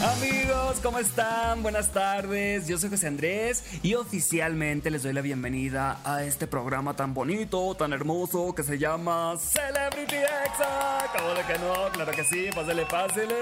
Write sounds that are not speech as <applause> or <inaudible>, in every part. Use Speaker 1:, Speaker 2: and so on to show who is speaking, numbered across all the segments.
Speaker 1: Amigos, ¿cómo están? Buenas tardes. Yo soy José Andrés y oficialmente les doy la bienvenida a este programa tan bonito, tan hermoso que se llama Celebrity Exa. ¿Cómo de que no? Claro que sí, pásele, pásele.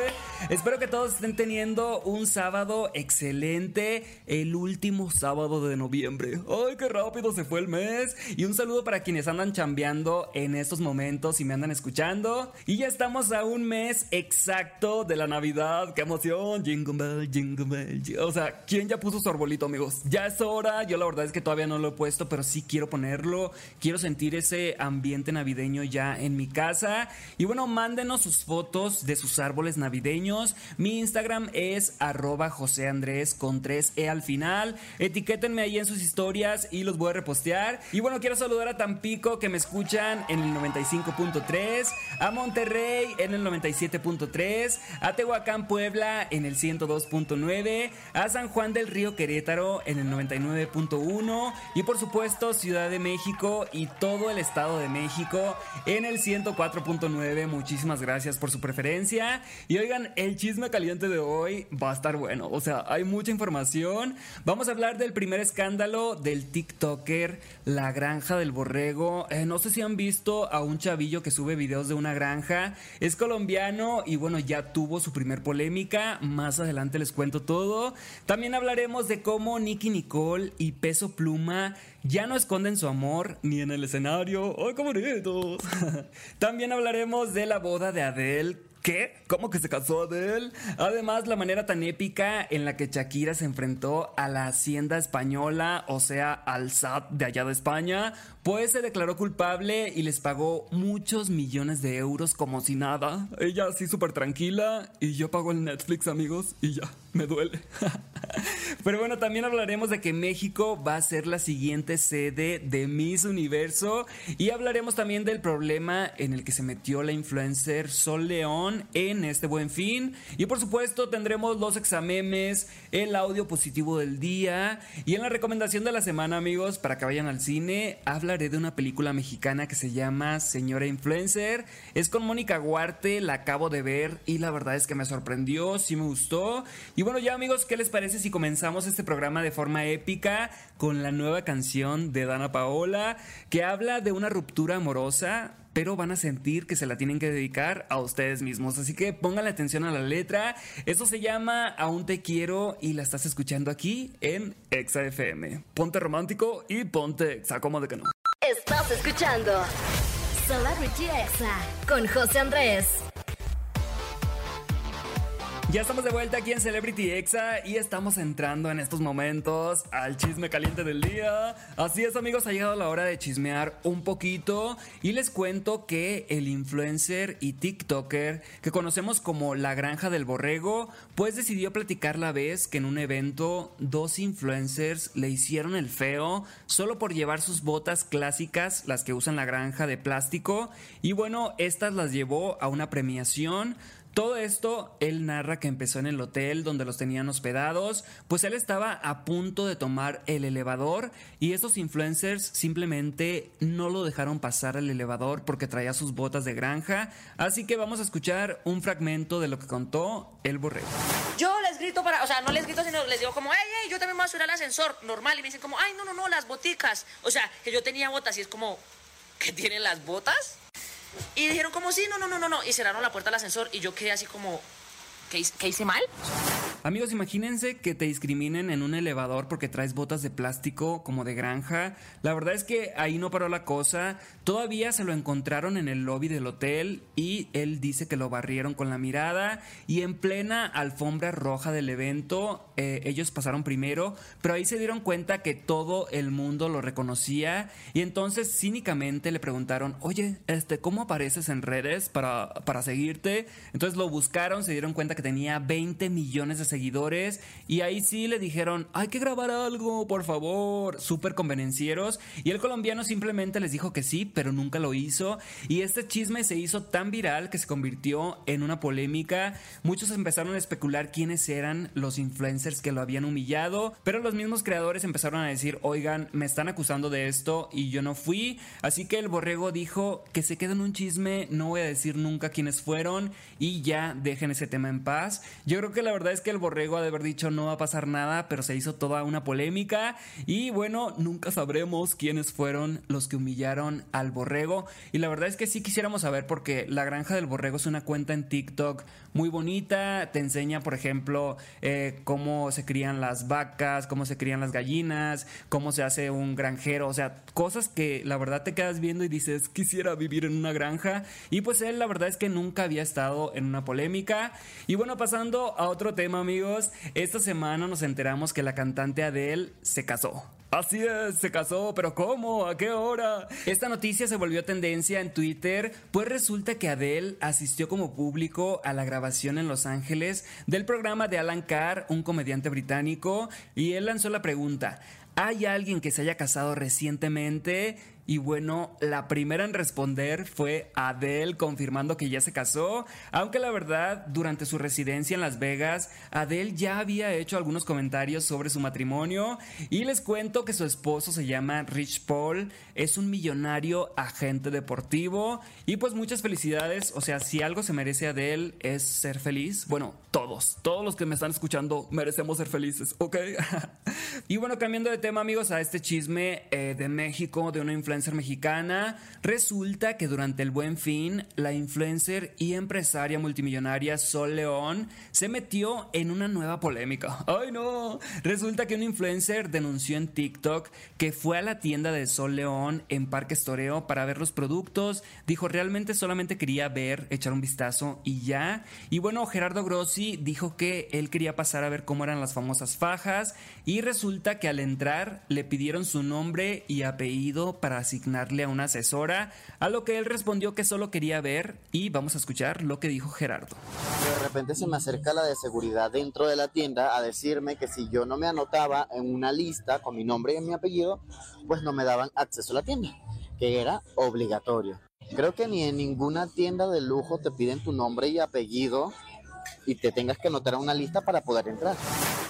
Speaker 1: Espero que todos estén teniendo un sábado excelente, el último sábado de noviembre. ¡Ay, qué rápido se fue el mes! Y un saludo para quienes andan chambeando en estos momentos y me andan escuchando. Y ya estamos a un mes exacto de la Navidad. ¡Qué emoción! Jingle bell, jingle bell. O sea, ¿quién ya puso su arbolito, amigos? Ya es hora. Yo la verdad es que todavía no lo he puesto, pero sí quiero ponerlo. Quiero sentir ese ambiente navideño ya en mi casa. Y bueno, mándenos sus fotos de sus árboles navideños. Mi Instagram es arroba José Andrés con 3E al final. Etiquétenme ahí en sus historias y los voy a repostear. Y bueno, quiero saludar a Tampico que me escuchan en el 95.3, a Monterrey en el 97.3, a Tehuacán, Puebla en el 102.9, a San Juan del Río Querétaro en el 99.1 y por supuesto Ciudad de México y todo el Estado de México en el 104.9. Muchísimas gracias por su preferencia. Y oigan, el chisme caliente de hoy va a estar bueno. O sea, hay mucha información. Vamos a hablar del primer escándalo del TikToker La Granja del Borrego. Eh, no sé si han visto a un chavillo que sube videos de una granja. Es colombiano y bueno, ya tuvo su primer polémica. Más adelante les cuento todo. También hablaremos de cómo Nicky Nicole y Peso Pluma ya no esconden su amor ni en el escenario. ¡Ay, qué bonitos! <laughs> También hablaremos de la boda de Adele ¿Qué? ¿Cómo que se casó Adele? Además, la manera tan épica en la que Shakira se enfrentó a la hacienda española, o sea, al SAT de allá de España, pues se declaró culpable y les pagó muchos millones de euros como si nada. Ella así súper tranquila y yo pago el Netflix, amigos, y ya, me duele. <laughs> Pero bueno, también hablaremos de que México va a ser la siguiente sede de Miss Universo y hablaremos también del problema en el que se metió la influencer Sol León en este buen fin. Y por supuesto tendremos los examemes, el audio positivo del día y en la recomendación de la semana amigos para que vayan al cine hablaré de una película mexicana que se llama Señora Influencer. Es con Mónica Guarte, la acabo de ver y la verdad es que me sorprendió, sí me gustó. Y bueno ya amigos, ¿qué les parece si comenzamos este programa de forma épica con la nueva canción de Dana Paola que habla de una ruptura amorosa? pero van a sentir que se la tienen que dedicar a ustedes mismos. Así que pónganle atención a la letra. Esto se llama Aún te quiero y la estás escuchando aquí en Exa FM. Ponte romántico y ponte Exa, como de que no.
Speaker 2: Estás escuchando Celebrity Exa con José Andrés.
Speaker 1: Ya estamos de vuelta aquí en Celebrity Exa y estamos entrando en estos momentos al chisme caliente del día. Así es amigos, ha llegado la hora de chismear un poquito y les cuento que el influencer y TikToker que conocemos como La Granja del Borrego, pues decidió platicar la vez que en un evento dos influencers le hicieron el feo solo por llevar sus botas clásicas, las que usan la granja de plástico, y bueno, estas las llevó a una premiación todo esto, él narra que empezó en el hotel donde los tenían hospedados, pues él estaba a punto de tomar el elevador y estos influencers simplemente no lo dejaron pasar al elevador porque traía sus botas de granja, así que vamos a escuchar un fragmento de lo que contó el borrego.
Speaker 3: Yo les grito para, o sea, no les grito, sino les digo como, hey, hey, yo también voy a subir al ascensor, normal, y me dicen como, ay, no, no, no, las boticas, o sea, que yo tenía botas y es como, ¿que tienen las botas? Y dijeron como, sí, no, no, no, no, no. Y cerraron la puerta del ascensor y yo quedé así como, ¿qué, qué hice mal?
Speaker 1: Amigos, imagínense que te discriminen en un elevador porque traes botas de plástico como de granja. La verdad es que ahí no paró la cosa. Todavía se lo encontraron en el lobby del hotel y él dice que lo barrieron con la mirada. Y en plena alfombra roja del evento, eh, ellos pasaron primero, pero ahí se dieron cuenta que todo el mundo lo reconocía. Y entonces cínicamente le preguntaron, oye, este, ¿cómo apareces en redes para, para seguirte? Entonces lo buscaron, se dieron cuenta que tenía 20 millones de seguidores seguidores y ahí sí le dijeron, hay que grabar algo, por favor, súper convenencieros y el colombiano simplemente les dijo que sí, pero nunca lo hizo. Y este chisme se hizo tan viral que se convirtió en una polémica, muchos empezaron a especular quiénes eran los influencers que lo habían humillado, pero los mismos creadores empezaron a decir, oigan, me están acusando de esto y yo no fui, así que el borrego dijo que se queda en un chisme, no voy a decir nunca quiénes fueron y ya dejen ese tema en paz. Yo creo que la verdad es que el borrego ha de haber dicho no va a pasar nada, pero se hizo toda una polémica. Y bueno, nunca sabremos quiénes fueron los que humillaron al borrego. Y la verdad es que sí quisiéramos saber porque la granja del borrego es una cuenta en TikTok muy bonita, te enseña por ejemplo eh, cómo se crían las vacas, cómo se crían las gallinas, cómo se hace un granjero, o sea, cosas que la verdad te quedas viendo y dices quisiera vivir en una granja y pues él la verdad es que nunca había estado en una polémica. Y bueno pasando a otro tema amigos, esta semana nos enteramos que la cantante Adele se casó. Así es, se casó, pero ¿cómo? ¿A qué hora? Esta noticia se volvió tendencia en Twitter, pues resulta que Adele asistió como público a la grabación en Los Ángeles del programa de Alan Carr, un comediante británico, y él lanzó la pregunta, ¿hay alguien que se haya casado recientemente? Y bueno, la primera en responder fue Adele confirmando que ya se casó, aunque la verdad, durante su residencia en Las Vegas, Adele ya había hecho algunos comentarios sobre su matrimonio. Y les cuento que su esposo se llama Rich Paul, es un millonario agente deportivo. Y pues muchas felicidades, o sea, si algo se merece Adele es ser feliz, bueno, todos, todos los que me están escuchando merecemos ser felices, ¿ok? <laughs> y bueno, cambiando de tema amigos a este chisme eh, de México, de una influencia mexicana, resulta que durante el buen fin, la influencer y empresaria multimillonaria Sol León se metió en una nueva polémica. <laughs> ¡Ay no! Resulta que un influencer denunció en TikTok que fue a la tienda de Sol León en Parque Estoreo para ver los productos. Dijo, realmente solamente quería ver, echar un vistazo y ya. Y bueno, Gerardo Grossi dijo que él quería pasar a ver cómo eran las famosas fajas y resulta que al entrar le pidieron su nombre y apellido para asignarle a una asesora, a lo que él respondió que solo quería ver y vamos a escuchar lo que dijo Gerardo.
Speaker 4: De repente se me acerca la de seguridad dentro de la tienda a decirme que si yo no me anotaba en una lista con mi nombre y mi apellido, pues no me daban acceso a la tienda, que era obligatorio. Creo que ni en ninguna tienda de lujo te piden tu nombre y apellido y te tengas que anotar a una lista para poder entrar.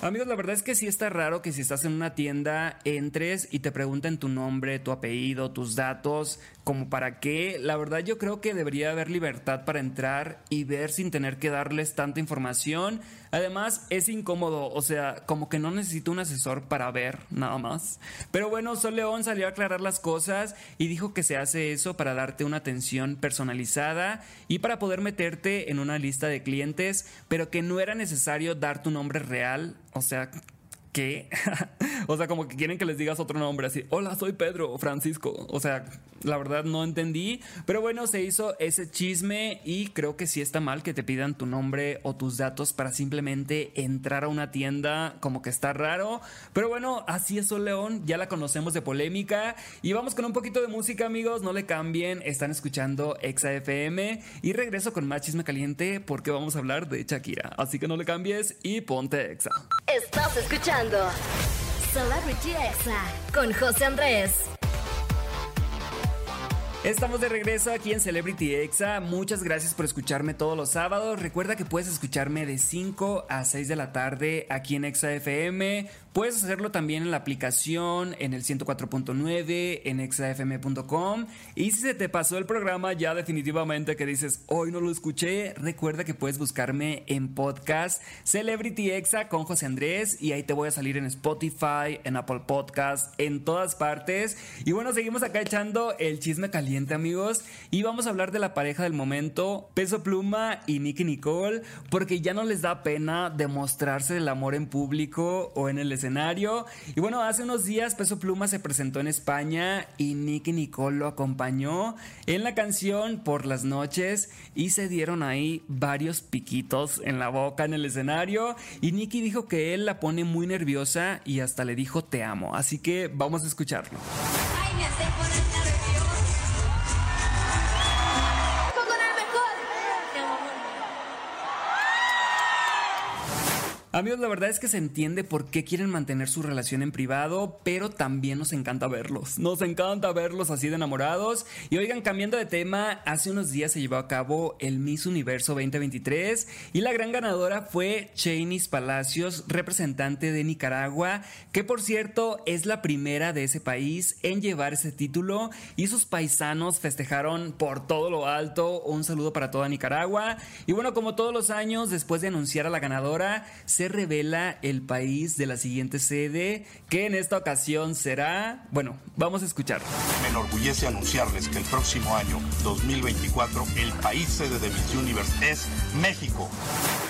Speaker 1: Amigos, la verdad es que sí está raro que si estás en una tienda entres y te pregunten tu nombre, tu apellido, tus datos, como para qué. La verdad yo creo que debería haber libertad para entrar y ver sin tener que darles tanta información. Además es incómodo, o sea, como que no necesito un asesor para ver nada más. Pero bueno, Sol León salió a aclarar las cosas y dijo que se hace eso para darte una atención personalizada y para poder meterte en una lista de clientes, pero que no era necesario dar tu nombre real o sea, ¿qué? <laughs> o sea, como que quieren que les digas otro nombre así. Hola, soy Pedro Francisco. O sea, la verdad no entendí. Pero bueno, se hizo ese chisme y creo que sí está mal que te pidan tu nombre o tus datos para simplemente entrar a una tienda. Como que está raro. Pero bueno, así es Sol León. Ya la conocemos de polémica. Y vamos con un poquito de música, amigos. No le cambien. Están escuchando Exa FM. Y regreso con más chisme caliente porque vamos a hablar de Shakira. Así que no le cambies y ponte Exa.
Speaker 2: Estás escuchando Celebrity Exa con José Andrés.
Speaker 1: Estamos de regreso aquí en Celebrity Exa. Muchas gracias por escucharme todos los sábados. Recuerda que puedes escucharme de 5 a 6 de la tarde aquí en Exa FM. Puedes hacerlo también en la aplicación, en el 104.9, en exafm.com. Y si se te pasó el programa ya definitivamente que dices, hoy no lo escuché, recuerda que puedes buscarme en podcast Celebrity Exa con José Andrés y ahí te voy a salir en Spotify, en Apple Podcast, en todas partes. Y bueno, seguimos acá echando el chisme amigos y vamos a hablar de la pareja del momento, Peso Pluma y Nicky Nicole, porque ya no les da pena demostrarse el amor en público o en el escenario y bueno, hace unos días Peso Pluma se presentó en España y Nicky Nicole lo acompañó en la canción Por las noches y se dieron ahí varios piquitos en la boca en el escenario y Nicky dijo que él la pone muy nerviosa y hasta le dijo te amo. Así que vamos a escucharlo. Amigos, la verdad es que se entiende por qué quieren mantener su relación en privado, pero también nos encanta verlos. Nos encanta verlos así de enamorados. Y oigan, cambiando de tema, hace unos días se llevó a cabo el Miss Universo 2023 y la gran ganadora fue Chainis Palacios, representante de Nicaragua, que por cierto es la primera de ese país en llevar ese título y sus paisanos festejaron por todo lo alto. Un saludo para toda Nicaragua. Y bueno, como todos los años, después de anunciar a la ganadora, se revela el país de la siguiente sede, que en esta ocasión será, bueno, vamos a escuchar.
Speaker 5: Me enorgullece anunciarles que el próximo año, 2024, el país sede de Miss Universe es México.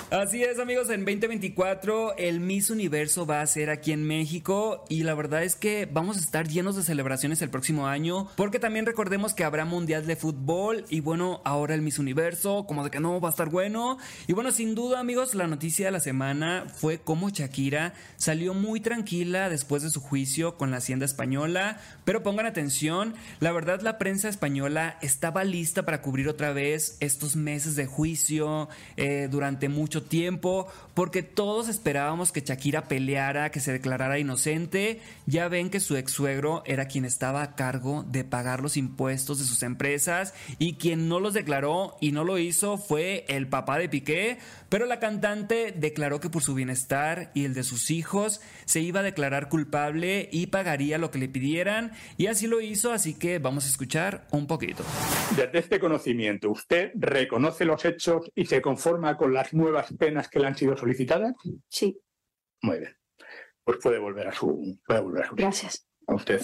Speaker 1: Así es amigos, en 2024 el Miss Universo va a ser aquí en México y la verdad es que vamos a estar llenos de celebraciones el próximo año porque también recordemos que habrá Mundial de Fútbol y bueno, ahora el Miss Universo, como de que no va a estar bueno. Y bueno, sin duda amigos, la noticia de la semana fue cómo Shakira salió muy tranquila después de su juicio con la Hacienda Española, pero pongan atención, la verdad la prensa española estaba lista para cubrir otra vez estos meses de juicio eh, durante mucho tiempo, porque todos esperábamos que Shakira peleara, que se declarara inocente. Ya ven que su ex suegro era quien estaba a cargo de pagar los impuestos de sus empresas y quien no los declaró y no lo hizo fue el papá de Piqué, pero la cantante declaró que por su bienestar y el de sus hijos se iba a declarar culpable y pagaría lo que le pidieran y así lo hizo, así que vamos a escuchar un poquito.
Speaker 6: Desde este conocimiento, ¿usted reconoce los hechos y se conforma con las nuevas penas que le han sido solicitadas?
Speaker 7: Sí.
Speaker 6: Muy bien. Pues puede volver a su... Puede volver a su...
Speaker 7: Gracias.
Speaker 6: A usted.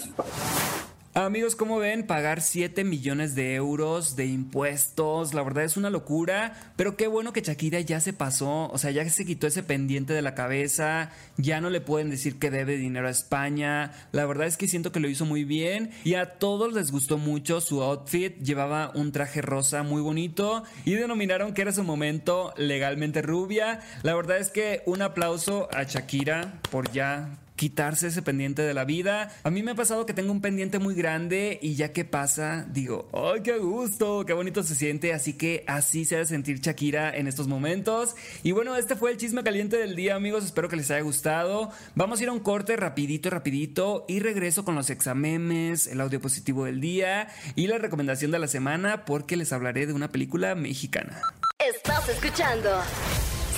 Speaker 1: Amigos, como ven, pagar 7 millones de euros de impuestos, la verdad es una locura, pero qué bueno que Shakira ya se pasó, o sea, ya se quitó ese pendiente de la cabeza, ya no le pueden decir que debe dinero a España, la verdad es que siento que lo hizo muy bien y a todos les gustó mucho su outfit, llevaba un traje rosa muy bonito y denominaron que era su momento legalmente rubia, la verdad es que un aplauso a Shakira por ya quitarse ese pendiente de la vida. A mí me ha pasado que tengo un pendiente muy grande y ya que pasa, digo, ¡ay, qué gusto! ¡Qué bonito se siente! Así que así se ha de sentir Shakira en estos momentos. Y bueno, este fue el chisme caliente del día, amigos. Espero que les haya gustado. Vamos a ir a un corte rapidito, rapidito y regreso con los examemes, el audio positivo del día y la recomendación de la semana porque les hablaré de una película mexicana.
Speaker 2: Estás escuchando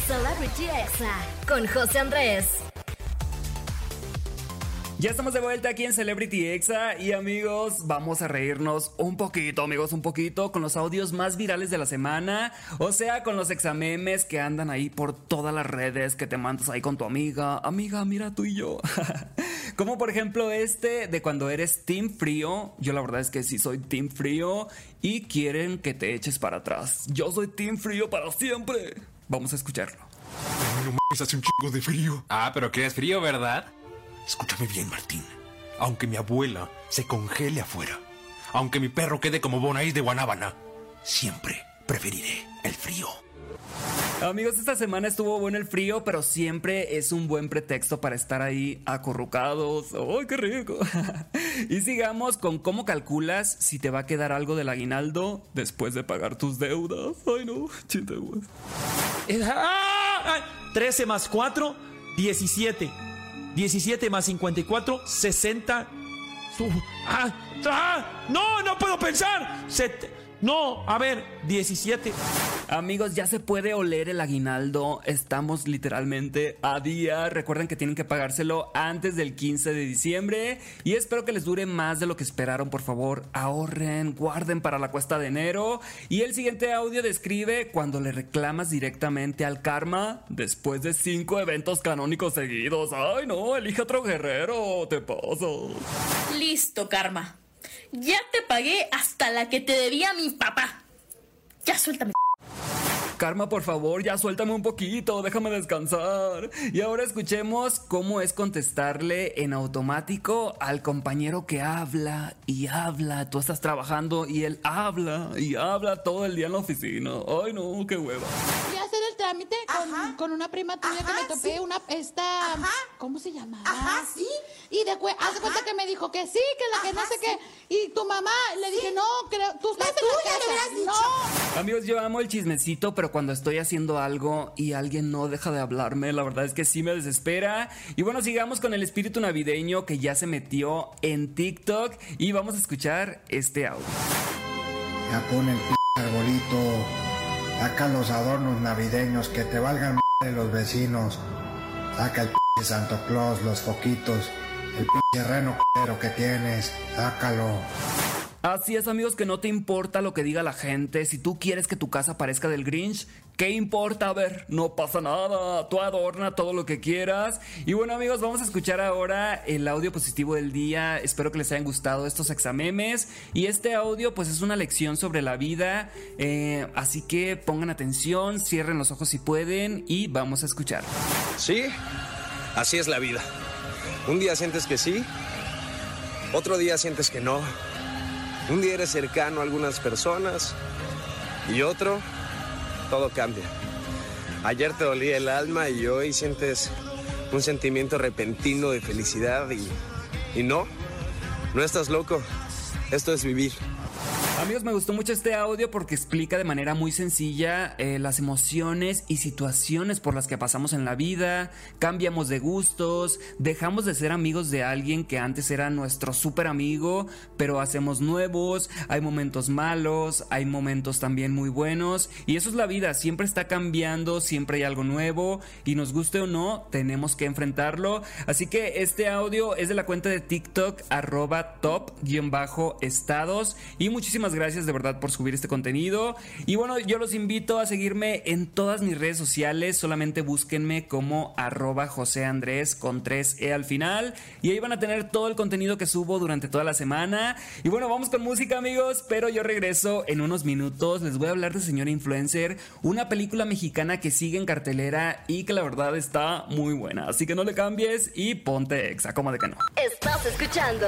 Speaker 2: Celebrity Exa con José Andrés.
Speaker 1: Ya estamos de vuelta aquí en Celebrity Exa y amigos, vamos a reírnos un poquito, amigos, un poquito con los audios más virales de la semana, o sea, con los examemes que andan ahí por todas las redes que te mandas ahí con tu amiga, amiga, mira tú y yo. <laughs> Como por ejemplo este de cuando eres Team Frío, yo la verdad es que sí soy Team Frío y quieren que te eches para atrás. Yo soy Team Frío para siempre. Vamos a escucharlo.
Speaker 8: No mames, hace un chingo de frío.
Speaker 9: Ah, pero que es frío, ¿verdad?
Speaker 8: Escúchame bien, Martín. Aunque mi abuela se congele afuera, aunque mi perro quede como Bonais de Guanábana, siempre preferiré el frío.
Speaker 1: Amigos, esta semana estuvo bueno el frío, pero siempre es un buen pretexto para estar ahí acurrucados. ¡Ay, qué rico! <laughs> y sigamos con cómo calculas si te va a quedar algo del aguinaldo después de pagar tus deudas. ¡Ay, no! <laughs> Chinteguas.
Speaker 10: 13 más 4, 17. 17 más 54, 60. Su- ¡Ah! ¡Ah! ¡No! ¡No puedo pensar! Set- no, a ver, 17.
Speaker 1: Amigos, ya se puede oler el aguinaldo. Estamos literalmente a día. Recuerden que tienen que pagárselo antes del 15 de diciembre. Y espero que les dure más de lo que esperaron. Por favor, ahorren, guarden para la cuesta de enero. Y el siguiente audio describe cuando le reclamas directamente al karma después de cinco eventos canónicos seguidos. Ay, no, elige otro guerrero. Te paso.
Speaker 11: Listo, Karma. Ya te pagué hasta la que te debía mi papá. Ya suéltame.
Speaker 1: Karma, por favor, ya suéltame un poquito, déjame descansar. Y ahora escuchemos cómo es contestarle en automático al compañero que habla y habla. Tú estás trabajando y él habla y habla todo el día en la oficina. Ay, no, qué hueva.
Speaker 12: Ya el
Speaker 7: trámite con, con una prima tuya que me topé, una, esta, ¿cómo se llama?
Speaker 12: Ajá, sí.
Speaker 7: Y de cue- haz de cuenta que me dijo que sí, que la que no sé qué. Y tu mamá, le dije, no, creo, tú estás en
Speaker 12: tuya,
Speaker 7: la casa. No.
Speaker 1: Amigos, yo amo el chismecito, pero cuando estoy haciendo algo y alguien no deja de hablarme, la verdad es que sí me desespera. Y bueno, sigamos con el espíritu navideño que ya se metió en TikTok y vamos a escuchar este audio.
Speaker 13: Ya pone el p arbolito. Saca los adornos navideños que te valgan de los vecinos. Saca el p Santo Claus, los foquitos. El p reno que tienes. Sácalo.
Speaker 1: Así es, amigos, que no te importa lo que diga la gente. Si tú quieres que tu casa parezca del Grinch, ¿qué importa? A ver, no pasa nada. Tú adorna todo lo que quieras. Y bueno, amigos, vamos a escuchar ahora el audio positivo del día. Espero que les hayan gustado estos examemes. Y este audio, pues, es una lección sobre la vida. Eh, así que pongan atención, cierren los ojos si pueden y vamos a escuchar.
Speaker 14: Sí, así es la vida. Un día sientes que sí, otro día sientes que no. Un día eres cercano a algunas personas y otro, todo cambia. Ayer te dolía el alma y hoy sientes un sentimiento repentino de felicidad y, y no, no estás loco. Esto es vivir.
Speaker 1: Amigos, me gustó mucho este audio porque explica de manera muy sencilla eh, las emociones y situaciones por las que pasamos en la vida, cambiamos de gustos, dejamos de ser amigos de alguien que antes era nuestro súper amigo, pero hacemos nuevos, hay momentos malos, hay momentos también muy buenos. Y eso es la vida, siempre está cambiando, siempre hay algo nuevo y nos guste o no, tenemos que enfrentarlo. Así que este audio es de la cuenta de TikTok arroba top-estados y muchísimas gracias de verdad por subir este contenido. Y bueno, yo los invito a seguirme en todas mis redes sociales. Solamente búsquenme como arroba José Andrés con 3E al final. Y ahí van a tener todo el contenido que subo durante toda la semana. Y bueno, vamos con música amigos, pero yo regreso en unos minutos. Les voy a hablar de Señora Influencer, una película mexicana que sigue en cartelera y que la verdad está muy buena. Así que no le cambies y ponte exa, como de que no.
Speaker 2: Estás escuchando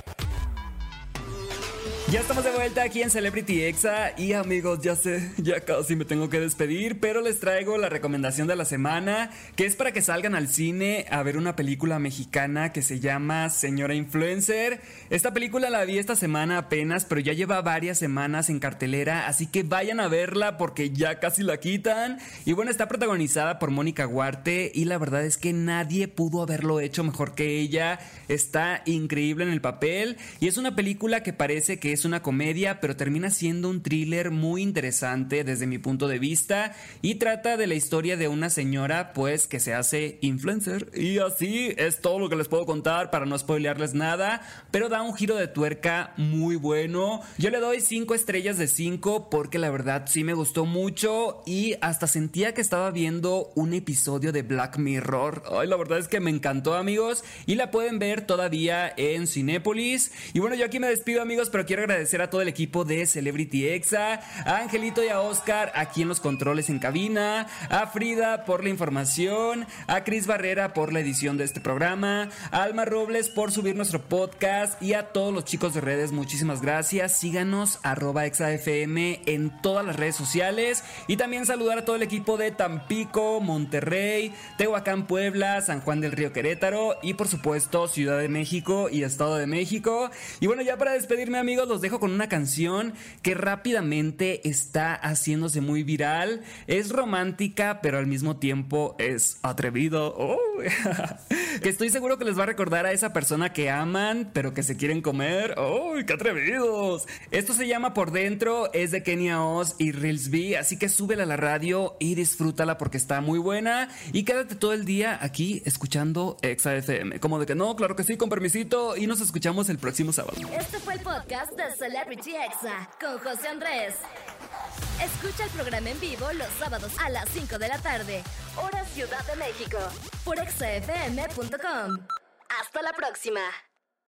Speaker 1: Ya estamos de vuelta aquí en Celebrity Exa y amigos, ya sé, ya casi me tengo que despedir, pero les traigo la recomendación de la semana, que es para que salgan al cine a ver una película mexicana que se llama Señora Influencer. Esta película la vi esta semana apenas, pero ya lleva varias semanas en cartelera, así que vayan a verla porque ya casi la quitan. Y bueno, está protagonizada por Mónica Huarte y la verdad es que nadie pudo haberlo hecho mejor que ella. Está increíble en el papel y es una película que parece que es una comedia, pero termina siendo un thriller muy interesante desde mi punto de vista y trata de la historia de una señora pues que se hace influencer y así es todo lo que les puedo contar para no spoilearles nada, pero da un giro de tuerca muy bueno. Yo le doy 5 estrellas de 5 porque la verdad sí me gustó mucho y hasta sentía que estaba viendo un episodio de Black Mirror. Ay, la verdad es que me encantó amigos y la pueden ver todavía en Cinépolis. Y bueno, yo aquí me despido amigos, pero quiero agradecer a todo el equipo de Celebrity Exa, a Angelito y a Oscar aquí en los controles en cabina, a Frida por la información, a Cris Barrera por la edición de este programa, a Alma Robles por subir nuestro podcast y a todos los chicos de redes, muchísimas gracias. Síganos arroba exafm en todas las redes sociales y también saludar a todo el equipo de Tampico, Monterrey, Tehuacán, Puebla, San Juan del Río Querétaro y por supuesto Ciudad de México y Estado de México. Y bueno, ya para despedirme amigos, los dejo con una canción que rápidamente está haciéndose muy viral. Es romántica, pero al mismo tiempo es atrevido. <laughs> Oh, que estoy seguro que les va a recordar a esa persona que aman, pero que se quieren comer. ¡Oh, qué atrevidos! Esto se llama Por Dentro, es de Kenia Oz y Reels B, así que súbela a la radio y disfrútala porque está muy buena. Y quédate todo el día aquí escuchando Exa FM. Como de que no, claro que sí, con permisito. Y nos escuchamos el próximo sábado.
Speaker 2: Este fue el podcast de Celebrity Exa con José Andrés. Escucha el programa en vivo los sábados a las 5 de la tarde, hora Ciudad de México, por exafm.com. Hasta la próxima.